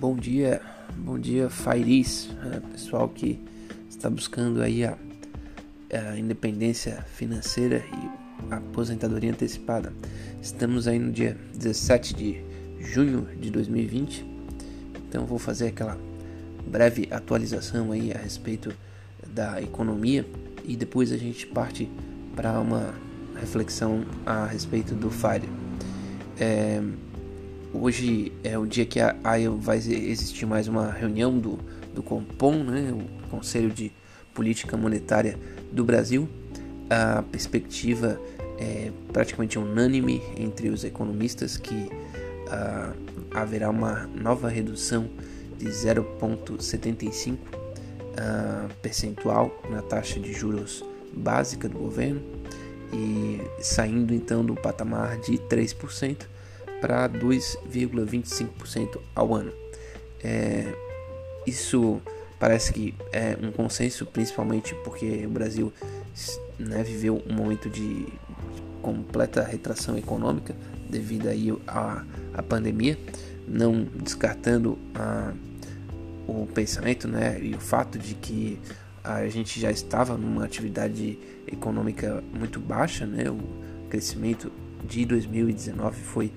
Bom dia, bom dia Fairis, é, pessoal que está buscando aí a, a, independência financeira e a aposentadoria antecipada. Estamos aí no dia 17 de junho de 2020, então vou fazer aquela breve atualização aí a respeito da economia e depois a gente parte para uma reflexão a respeito do FIRE. É, Hoje é o dia que a, vai existir mais uma reunião do, do COMPOM, né, o Conselho de Política Monetária do Brasil. A perspectiva é praticamente unânime entre os economistas que uh, haverá uma nova redução de 0,75 uh, ah, percentual na taxa de juros básica do governo e saindo então do patamar de 3% para 2,25% ao ano. É, isso parece que é um consenso, principalmente porque o Brasil né, viveu um momento de completa retração econômica devido aí à, à pandemia, não descartando a, o pensamento né, e o fato de que a gente já estava numa atividade econômica muito baixa, né, o crescimento de 2019 foi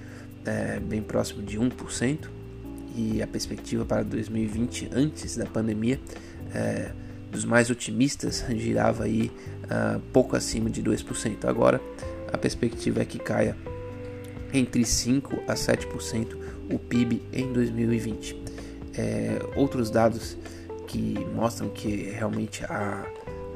é, bem próximo de 1%, e a perspectiva para 2020, antes da pandemia, é, dos mais otimistas, girava aí uh, pouco acima de 2%. Agora, a perspectiva é que caia entre 5% a 7% o PIB em 2020. É, outros dados que mostram que realmente a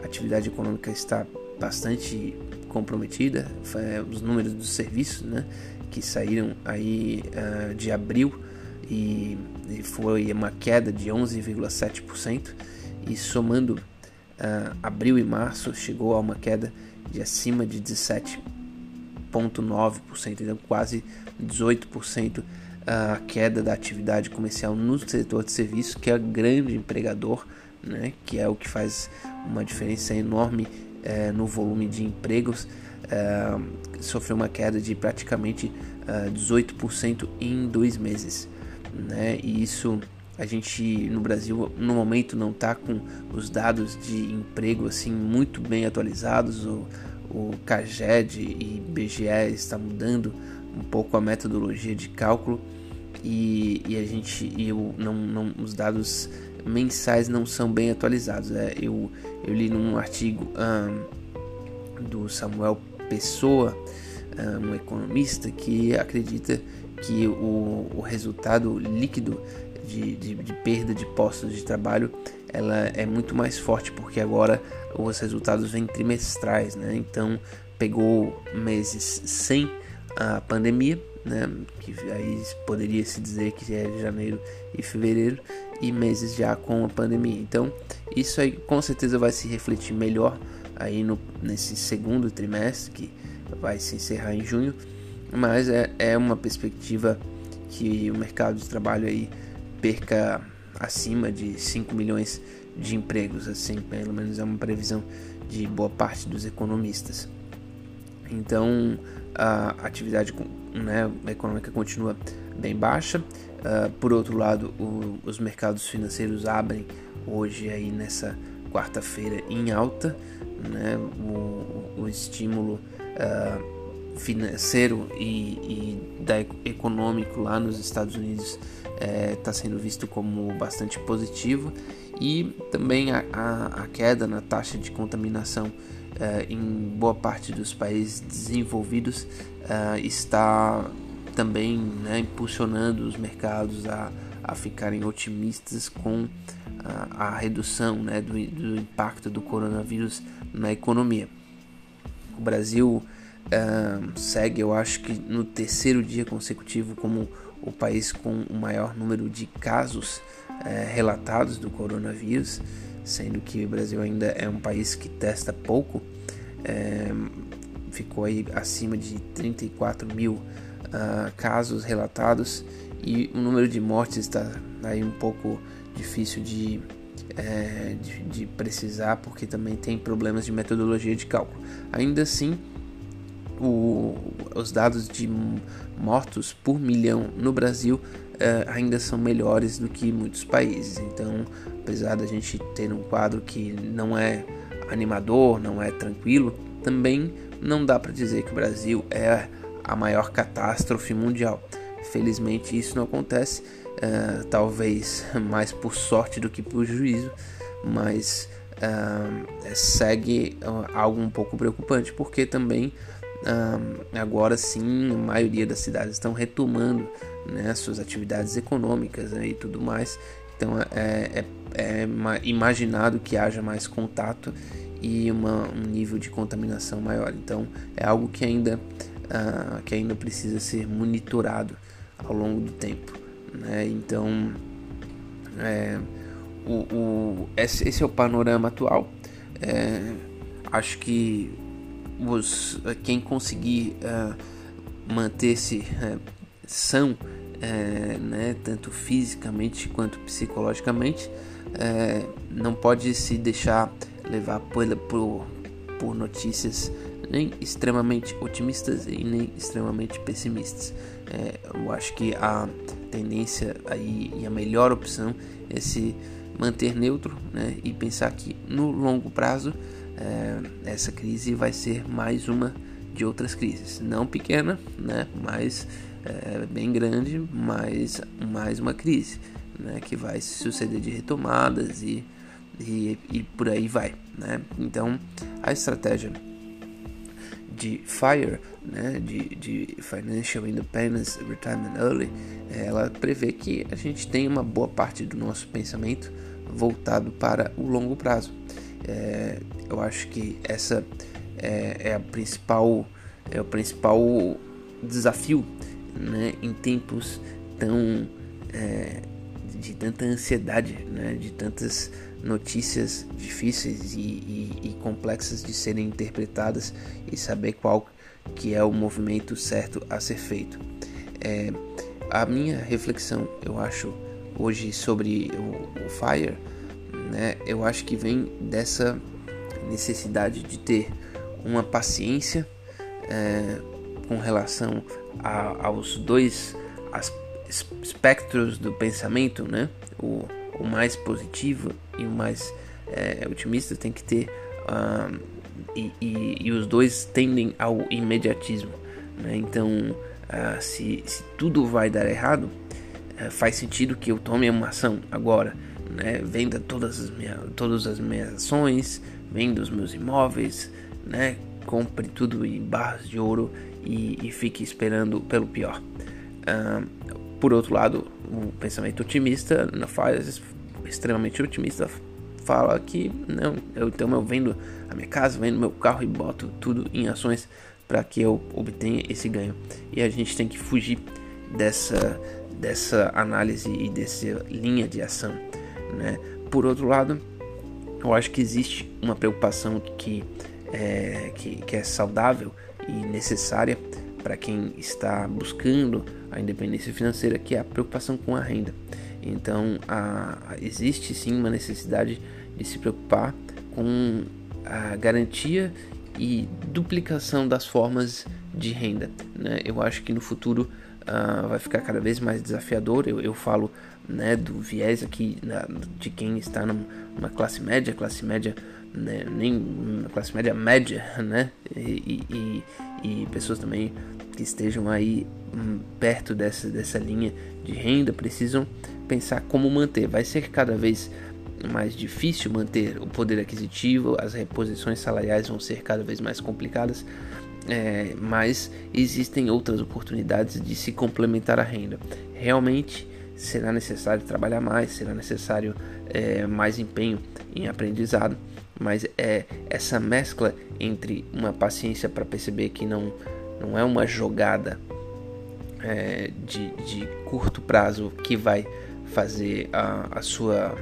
atividade econômica está bastante comprometida, é, os números dos serviços, né, que saíram aí uh, de abril e, e, foi uma queda de 11,7% e somando uh, abril e março chegou a uma queda de acima de 17,9%, então quase 18% a queda da atividade comercial no setor de serviços, que é grande empregador, né, que é o que faz uma diferença enorme é, no volume de empregos, é, sofreu uma queda de praticamente é, 18% em dois meses. Né? E isso a gente no Brasil no momento não está com os dados de emprego assim muito bem atualizados. O, o CAGED e BGE está mudando um pouco a metodologia de cálculo e, e a gente e eu, não, não, os dados mensais não são bem atualizados. É, eu, eu li num artigo um, do Samuel Pessoa, um economista, que acredita que o, o resultado líquido de, de, de, perda de postos de trabalho ela é muito mais forte porque agora os resultados vêm trimestrais, né? Então pegou meses sem a pandemia, né? Que aí poderia se dizer que é janeiro e fevereiro e meses já com a pandemia. Então isso aí com certeza vai se refletir melhor aí no nesse segundo trimestre que vai se encerrar em junho, mas é, é uma perspectiva que o mercado de trabalho aí perca acima de 5 milhões de empregos, assim, pelo menos é uma previsão de boa parte dos economistas. Então, a atividade né, econômica continua bem baixa. Uh, por outro lado, o, os mercados financeiros abrem hoje aí nessa quarta-feira em alta, né? o, o estímulo uh, financeiro e, e da, econômico lá nos Estados Unidos está eh, sendo visto como bastante positivo e também a, a, a queda na taxa de contaminação uh, em boa parte dos países desenvolvidos uh, está também né, impulsionando os mercados a, a ficarem otimistas com a, a redução né, do, do impacto do coronavírus na economia. O Brasil uh, segue, eu acho que no terceiro dia consecutivo, como o país com o maior número de casos uh, relatados do coronavírus, sendo que o Brasil ainda é um país que testa pouco, uh, ficou aí acima de 34 mil casos relatados e o número de mortes está aí um pouco difícil de é, de, de, precisar, porque também tem problemas de metodologia de cálculo. Ainda assim, o, os dados de mortos por milhão no Brasil ainda são melhores do que muitos países. Então, apesar da gente ter um quadro que não é animador, não é tranquilo, também não dá para dizer que o Brasil é a maior catástrofe mundial. Felizmente isso não acontece, uh, talvez mais por sorte do que por juízo, mas uh, segue algo um pouco preocupante, porque também uh, agora sim a maioria das cidades estão retomando né, suas atividades econômicas né, e tudo mais. Então é, é, é imaginado que haja mais contato e uma, um nível de contaminação maior. Então é algo que ainda, uh, que ainda precisa ser monitorado ao longo do tempo. Né? Então é, o, o, esse, é o panorama atual. É, acho que os, quem conseguir uh, manter-se uh, são, uh, né, tanto fisicamente quanto psicologicamente, não pode se deixar levar por, por, por notícias nem extremamente otimistas e nem extremamente pessimistas. É, eu acho que a tendência aí e a melhor opção é se manter neutro né, e pensar que no longo prazo é, essa crise vai ser mais uma de outras crises, não pequena, né, mas é, bem grande, mas mais uma crise né, que vai se suceder de retomadas e e, e por aí vai, né? Então a estratégia de FIRE, né, de, de Financial Independence Retirement Early, ela prevê que a gente tem uma boa parte do nosso pensamento voltado para o longo prazo. É, eu acho que essa é, é, a principal é o principal desafio né, em tempos tão é, de tanta ansiedade, né, de tantas notícias difíceis e, e, e, complexas de serem interpretadas e saber qual que é o movimento certo a ser feito. É, a minha reflexão, eu acho, hoje sobre o, o FIRE, né, eu acho que vem dessa necessidade de ter uma paciência é, com relação a, aos dois espectros do pensamento, né? O, o mais positivo e o mais é, otimista tem que ter uh, e, e, e, os dois tendem ao imediatismo né? então uh, se, se, tudo vai dar errado uh, faz sentido que eu tome uma ação agora né? venda todas as minhas todas as minhas ações venda os meus imóveis né compre tudo em barras de ouro e, e fique esperando pelo pior por outro lado o pensamento otimista faz extremamente otimista fala que não, eu, então eu vendo a minha casa, vendo meu carro e boto tudo em ações para que eu obtenha esse ganho. E a gente tem que fugir dessa dessa análise e dessa linha de ação, né? Por outro lado, eu acho que existe uma preocupação que é, que, que é saudável e necessária para quem está buscando a independência financeira, que é a preocupação com a renda. Então, a, existe sim uma necessidade de se preocupar com a garantia e duplicação das formas de renda. Né? Eu acho que no futuro uh, vai ficar cada vez mais desafiador. Eu, eu falo né, do viés aqui na, de quem está numa classe média, classe média né, nem classe média média, né? E, e, e, pessoas também que estejam aí hum, perto dessa, dessa linha de renda precisam pensar como manter. Vai ser cada vez mais difícil manter o poder aquisitivo, as reposições salariais vão ser cada vez mais complicadas, é, mas existem outras oportunidades de se complementar a renda. Realmente será necessário trabalhar mais, será necessário é, mais empenho em aprendizado, mas é essa mescla entre uma paciência para perceber que não, não é uma jogada é, de, de curto prazo que vai fazer a, a sua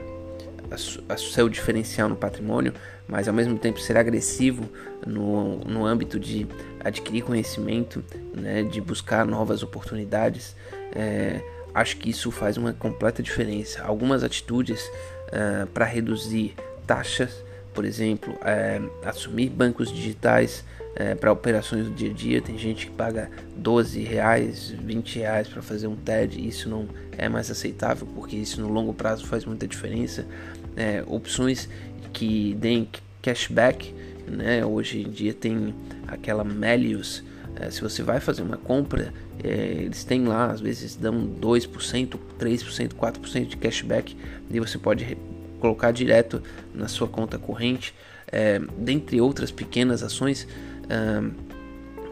a, a seu diferencial no patrimônio, mas ao mesmo tempo ser agressivo no, no âmbito de adquirir conhecimento, né, de buscar novas oportunidades. É, acho que isso faz uma completa diferença. Algumas atitudes uh, para reduzir taxas, por exemplo, é, assumir bancos digitais é, para operações do dia a dia. Tem gente que paga 12 reais, 20 reais para fazer um TED. Isso não é mais aceitável porque isso no longo prazo faz muita diferença. É, opções que deem cashback, né? Hoje em dia tem aquela Melius. É, se você vai fazer uma compra, é, eles têm lá, às vezes dão 2%, 3%, 4% de cashback e você pode colocar direto na sua conta corrente. É, dentre outras pequenas ações,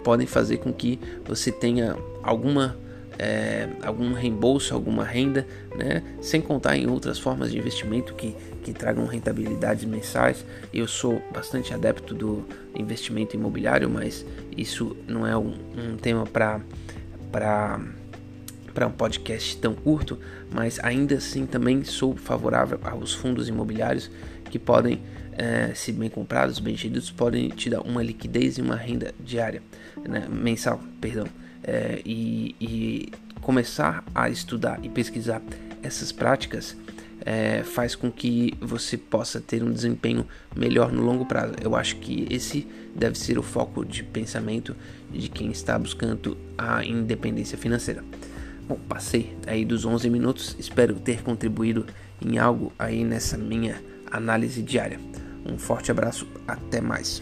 podem fazer com que você tenha alguma é, algum reembolso, alguma renda, né? sem contar em outras formas de investimento que, que tragam rentabilidades mensais. Eu sou bastante adepto do investimento imobiliário, mas isso não é um, um tema para para um podcast tão curto, mas ainda assim também sou favorável aos fundos imobiliários que podem é, se bem comprados, bem geridos, podem te dar uma liquidez e uma renda diária, né, mensal, perdão. É, e, e, começar a estudar e pesquisar essas práticas é, faz com que você possa ter um desempenho melhor no longo prazo. Eu acho que esse deve ser o foco de pensamento de quem está buscando a independência financeira. Bom, passei aí dos 11 minutos, espero ter contribuído em algo aí nessa minha análise diária. Um forte abraço, até mais.